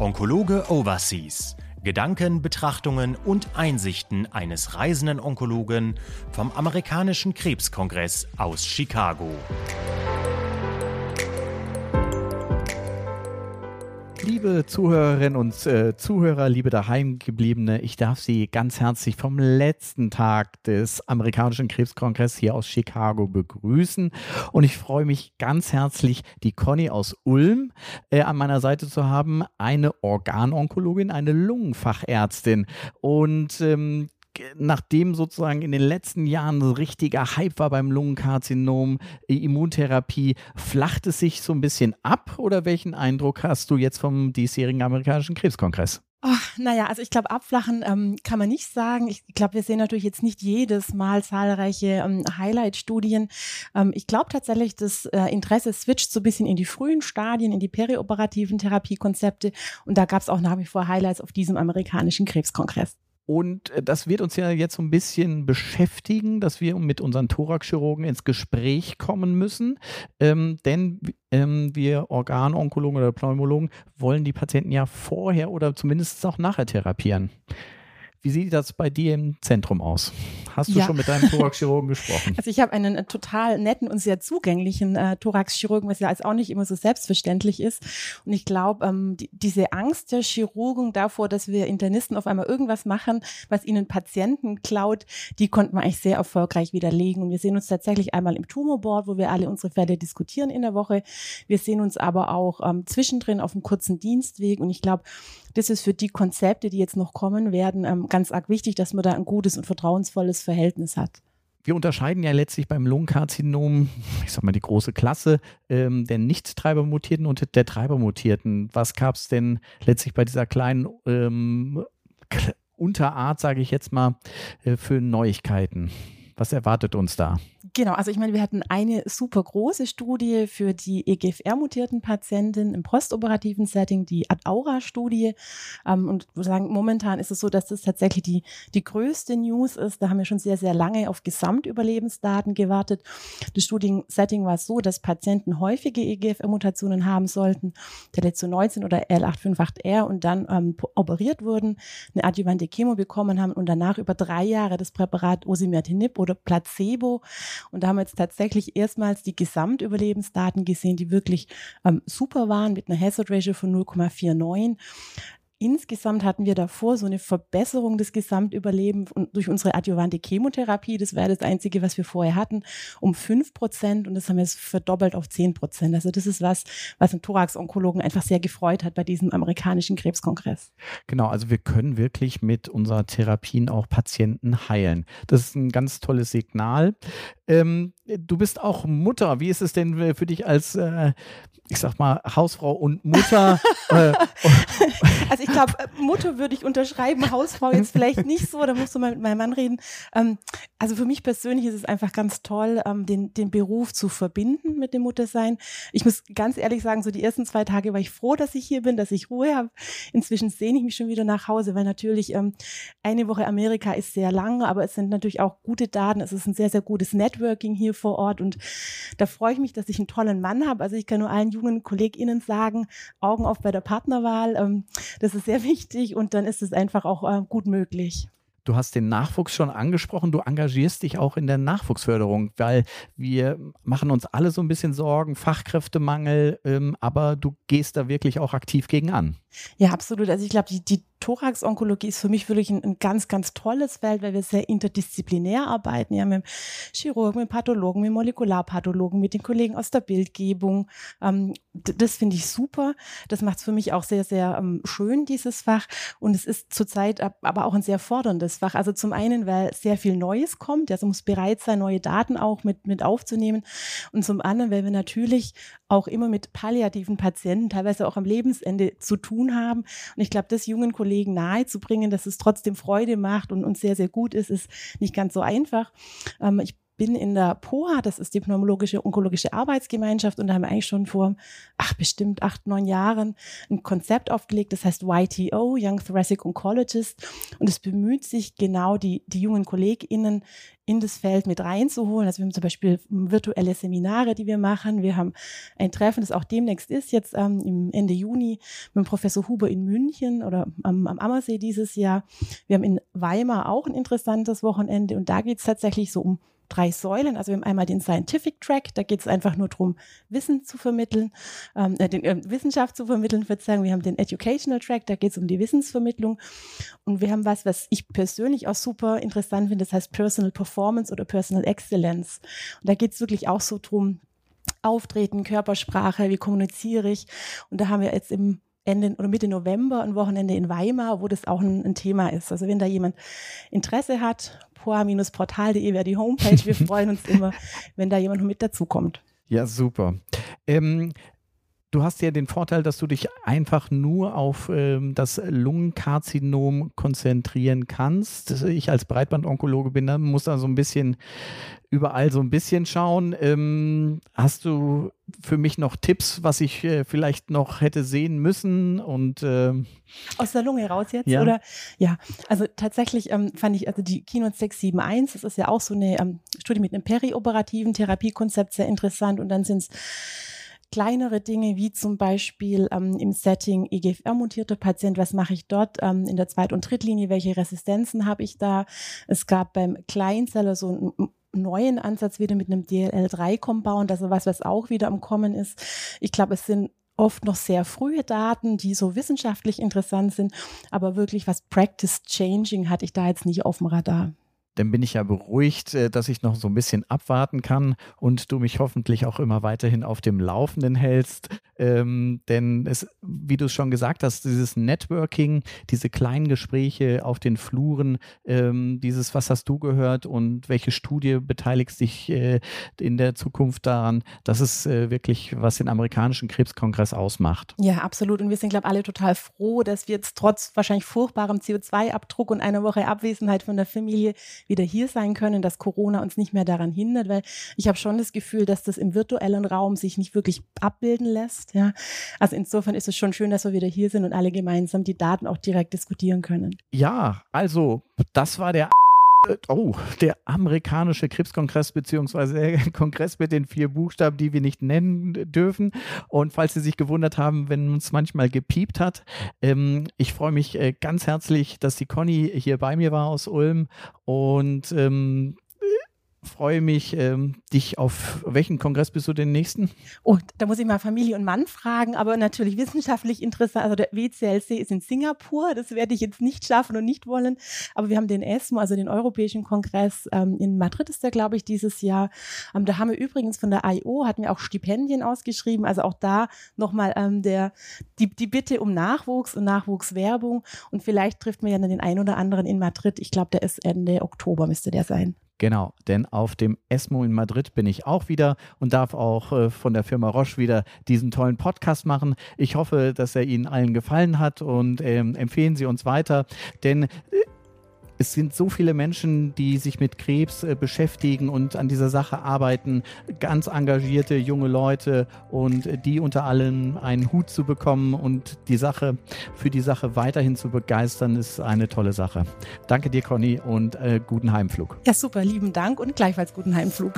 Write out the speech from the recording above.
Onkologe Overseas. Gedanken, Betrachtungen und Einsichten eines reisenden Onkologen vom amerikanischen Krebskongress aus Chicago. Liebe Zuhörerinnen und äh, Zuhörer, liebe daheimgebliebene, ich darf Sie ganz herzlich vom letzten Tag des amerikanischen Krebskongresses hier aus Chicago begrüßen. Und ich freue mich ganz herzlich, die Conny aus Ulm äh, an meiner Seite zu haben, eine Organonkologin, eine Lungenfachärztin. Und ähm, nachdem sozusagen in den letzten Jahren ein richtiger Hype war beim Lungenkarzinom, Immuntherapie, flacht es sich so ein bisschen ab oder welchen Eindruck hast du jetzt vom diesjährigen amerikanischen Krebskongress? Oh, naja, also ich glaube, abflachen ähm, kann man nicht sagen. Ich glaube, wir sehen natürlich jetzt nicht jedes Mal zahlreiche ähm, Highlight-Studien. Ähm, ich glaube tatsächlich, das äh, Interesse switcht so ein bisschen in die frühen Stadien, in die perioperativen Therapiekonzepte. Und da gab es auch nach wie vor Highlights auf diesem amerikanischen Krebskongress. Und äh, das wird uns ja jetzt so ein bisschen beschäftigen, dass wir mit unseren Thoraxchirurgen ins Gespräch kommen müssen. Ähm, denn ähm, wir Organonkologen oder Pneumologen wollen die Patienten ja vorher oder zumindest auch nachher therapieren. Wie sieht das bei dir im Zentrum aus? Hast du ja. schon mit deinem Thoraxchirurgen gesprochen? Also ich habe einen äh, total netten und sehr zugänglichen äh, Thoraxchirurgen, was ja als auch nicht immer so selbstverständlich ist. Und ich glaube, ähm, die, diese Angst der Chirurgen davor, dass wir Internisten auf einmal irgendwas machen, was ihnen Patienten klaut, die konnten wir eigentlich sehr erfolgreich widerlegen. Und wir sehen uns tatsächlich einmal im Tumorboard, wo wir alle unsere Fälle diskutieren in der Woche. Wir sehen uns aber auch ähm, zwischendrin auf einem kurzen Dienstweg. Und ich glaube, das ist für die Konzepte, die jetzt noch kommen werden, ähm, ganz arg wichtig, dass man da ein gutes und vertrauensvolles Verhältnis hat. Wir unterscheiden ja letztlich beim Lungenkarzinom, ich sag mal die große Klasse, ähm, der nicht-Treibermutierten und der Treibermutierten. Was gab es denn letztlich bei dieser kleinen ähm, Unterart, sage ich jetzt mal, äh, für Neuigkeiten? Was erwartet uns da? Genau, also ich meine, wir hatten eine super große Studie für die EGFR-mutierten Patienten im postoperativen Setting, die Ad-Aura-Studie. Ähm, und sagen, momentan ist es so, dass das tatsächlich die, die größte News ist. Da haben wir schon sehr, sehr lange auf Gesamtüberlebensdaten gewartet. Das Studiensetting war so, dass Patienten häufige EGFR-Mutationen haben sollten, der letzte 19 oder L858R und dann ähm, operiert wurden, eine adjuvante Chemo bekommen haben und danach über drei Jahre das Präparat Osimertinib oder Placebo und da haben wir jetzt tatsächlich erstmals die Gesamtüberlebensdaten gesehen, die wirklich ähm, super waren mit einer Hazard Ratio von 0,49. Insgesamt hatten wir davor so eine Verbesserung des Gesamtüberlebens durch unsere adjuvante Chemotherapie. Das wäre das Einzige, was wir vorher hatten, um fünf Prozent und das haben wir jetzt verdoppelt auf zehn Prozent. Also das ist was, was einen Thorax-Onkologen einfach sehr gefreut hat bei diesem amerikanischen Krebskongress. Genau, also wir können wirklich mit unserer Therapien auch Patienten heilen. Das ist ein ganz tolles Signal. Ähm, du bist auch Mutter. Wie ist es denn für dich als, äh, ich sag mal, Hausfrau und Mutter? äh, also ich glaube, äh, Mutter würde ich unterschreiben, Hausfrau jetzt vielleicht nicht so, da musst du mal mit meinem Mann reden. Ähm, also für mich persönlich ist es einfach ganz toll, ähm, den, den Beruf zu verbinden mit dem Muttersein. Ich muss ganz ehrlich sagen, so die ersten zwei Tage war ich froh, dass ich hier bin, dass ich Ruhe habe. Inzwischen sehne ich mich schon wieder nach Hause, weil natürlich ähm, eine Woche Amerika ist sehr lang, aber es sind natürlich auch gute Daten. Es ist ein sehr, sehr gutes Networking hier vor Ort und da freue ich mich, dass ich einen tollen Mann habe. Also ich kann nur allen jungen KollegInnen sagen, Augen auf bei der Partnerwahl. Ähm, das ist sehr wichtig und dann ist es einfach auch äh, gut möglich. Du hast den Nachwuchs schon angesprochen. Du engagierst dich auch in der Nachwuchsförderung, weil wir machen uns alle so ein bisschen Sorgen, Fachkräftemangel, ähm, aber du gehst da wirklich auch aktiv gegen an. Ja, absolut. Also ich glaube, die, die Thorax-Onkologie ist für mich wirklich ein, ein, ganz, ganz tolles Feld, weil wir sehr interdisziplinär arbeiten. Ja, mit Chirurgen, mit Pathologen, mit Molekularpathologen, mit den Kollegen aus der Bildgebung. Ähm, das finde ich super. Das macht es für mich auch sehr, sehr ähm, schön, dieses Fach. Und es ist zurzeit aber auch ein sehr forderndes Fach. Also zum einen, weil sehr viel Neues kommt. Also muss bereit sein, neue Daten auch mit, mit aufzunehmen. Und zum anderen, weil wir natürlich auch immer mit palliativen Patienten, teilweise auch am Lebensende zu tun haben. Und ich glaube, das jungen Kollegen nahezubringen, dass es trotzdem Freude macht und uns sehr, sehr gut ist, ist nicht ganz so einfach. Ähm, ich bin in der POA, das ist die Pneumologische Onkologische Arbeitsgemeinschaft, und da haben wir eigentlich schon vor, ach, bestimmt acht, neun Jahren ein Konzept aufgelegt, das heißt YTO, Young Thoracic Oncologist, und es bemüht sich genau die, die jungen KollegInnen in das Feld mit reinzuholen. Also wir haben zum Beispiel virtuelle Seminare, die wir machen. Wir haben ein Treffen, das auch demnächst ist, jetzt ähm, im Ende Juni mit Professor Huber in München oder am, am Ammersee dieses Jahr. Wir haben in Weimar auch ein interessantes Wochenende und da geht es tatsächlich so um drei Säulen. Also wir haben einmal den Scientific Track, da geht es einfach nur darum, Wissen zu vermitteln, ähm, äh, den, äh, Wissenschaft zu vermitteln, sagen. Wir haben den Educational Track, da geht es um die Wissensvermittlung. Und wir haben was, was ich persönlich auch super interessant finde, das heißt Personal Performance oder Personal Excellence. Und da geht es wirklich auch so drum, Auftreten, Körpersprache, wie kommuniziere ich. Und da haben wir jetzt im Ende oder Mitte November ein Wochenende in Weimar, wo das auch ein, ein Thema ist. Also wenn da jemand Interesse hat, poa-portal.de wäre die Homepage. Wir freuen uns immer, wenn da jemand mit dazukommt. Ja, super. Ähm, Du hast ja den Vorteil, dass du dich einfach nur auf ähm, das Lungenkarzinom konzentrieren kannst. Ich als Breitbandonkologe bin, da muss da so ein bisschen überall so ein bisschen schauen. Ähm, hast du für mich noch Tipps, was ich äh, vielleicht noch hätte sehen müssen? Und äh, aus der Lunge raus jetzt, ja. oder? Ja, also tatsächlich ähm, fand ich also die Keynote 671, das ist ja auch so eine ähm, Studie mit einem perioperativen Therapiekonzept sehr interessant. Und dann sind es kleinere Dinge wie zum Beispiel ähm, im Setting EGFR-mutierter Patient, was mache ich dort ähm, in der Zweit- und Drittlinie, welche Resistenzen habe ich da? Es gab beim Kleinzeller so einen neuen Ansatz wieder mit einem DLL3-Compound, also was, was auch wieder am Kommen ist. Ich glaube, es sind oft noch sehr frühe Daten, die so wissenschaftlich interessant sind, aber wirklich was Practice Changing hatte ich da jetzt nicht auf dem Radar dann bin ich ja beruhigt, äh, dass ich noch so ein bisschen abwarten kann und du mich hoffentlich auch immer weiterhin auf dem Laufenden hältst. Ähm, denn es, wie du es schon gesagt hast, dieses Networking, diese kleinen Gespräche auf den Fluren, ähm, dieses, was hast du gehört und welche Studie beteiligst dich äh, in der Zukunft daran, das ist äh, wirklich, was den amerikanischen Krebskongress ausmacht. Ja, absolut. Und wir sind, glaube ich, alle total froh, dass wir jetzt trotz wahrscheinlich furchtbarem CO2-Abdruck und einer Woche Abwesenheit von der Familie wieder hier sein können, dass Corona uns nicht mehr daran hindert, weil ich habe schon das Gefühl, dass das im virtuellen Raum sich nicht wirklich abbilden lässt. Ja. Also insofern ist es schon schön, dass wir wieder hier sind und alle gemeinsam die Daten auch direkt diskutieren können. Ja, also das war der Oh, der amerikanische Krebskongress beziehungsweise der Kongress mit den vier Buchstaben, die wir nicht nennen dürfen. Und falls Sie sich gewundert haben, wenn uns manchmal gepiept hat, ähm, ich freue mich äh, ganz herzlich, dass die Conny hier bei mir war aus Ulm und ähm, freue mich, ähm, dich auf welchen Kongress bist du den nächsten? Oh, da muss ich mal Familie und Mann fragen, aber natürlich wissenschaftlich interessant. Also der WCLC ist in Singapur, das werde ich jetzt nicht schaffen und nicht wollen. Aber wir haben den ESMO, also den Europäischen Kongress ähm, in Madrid ist der, glaube ich, dieses Jahr. Ähm, da haben wir übrigens von der IO, hatten wir auch Stipendien ausgeschrieben. Also auch da nochmal ähm, der, die, die Bitte um Nachwuchs und Nachwuchswerbung. Und vielleicht trifft man ja dann den einen oder anderen in Madrid. Ich glaube, der ist Ende Oktober, müsste der sein. Genau, denn auf dem ESMO in Madrid bin ich auch wieder und darf auch äh, von der Firma Roche wieder diesen tollen Podcast machen. Ich hoffe, dass er Ihnen allen gefallen hat und ähm, empfehlen Sie uns weiter, denn äh, es sind so viele Menschen, die sich mit Krebs äh, beschäftigen und an dieser Sache arbeiten, ganz engagierte junge Leute und äh, die unter allen einen Hut zu bekommen und die Sache für die Sache weiterhin zu begeistern, ist eine tolle Sache. Danke dir, Conny, und äh, guten Heimflug. Ja, super, lieben Dank und gleichfalls guten Heimflug.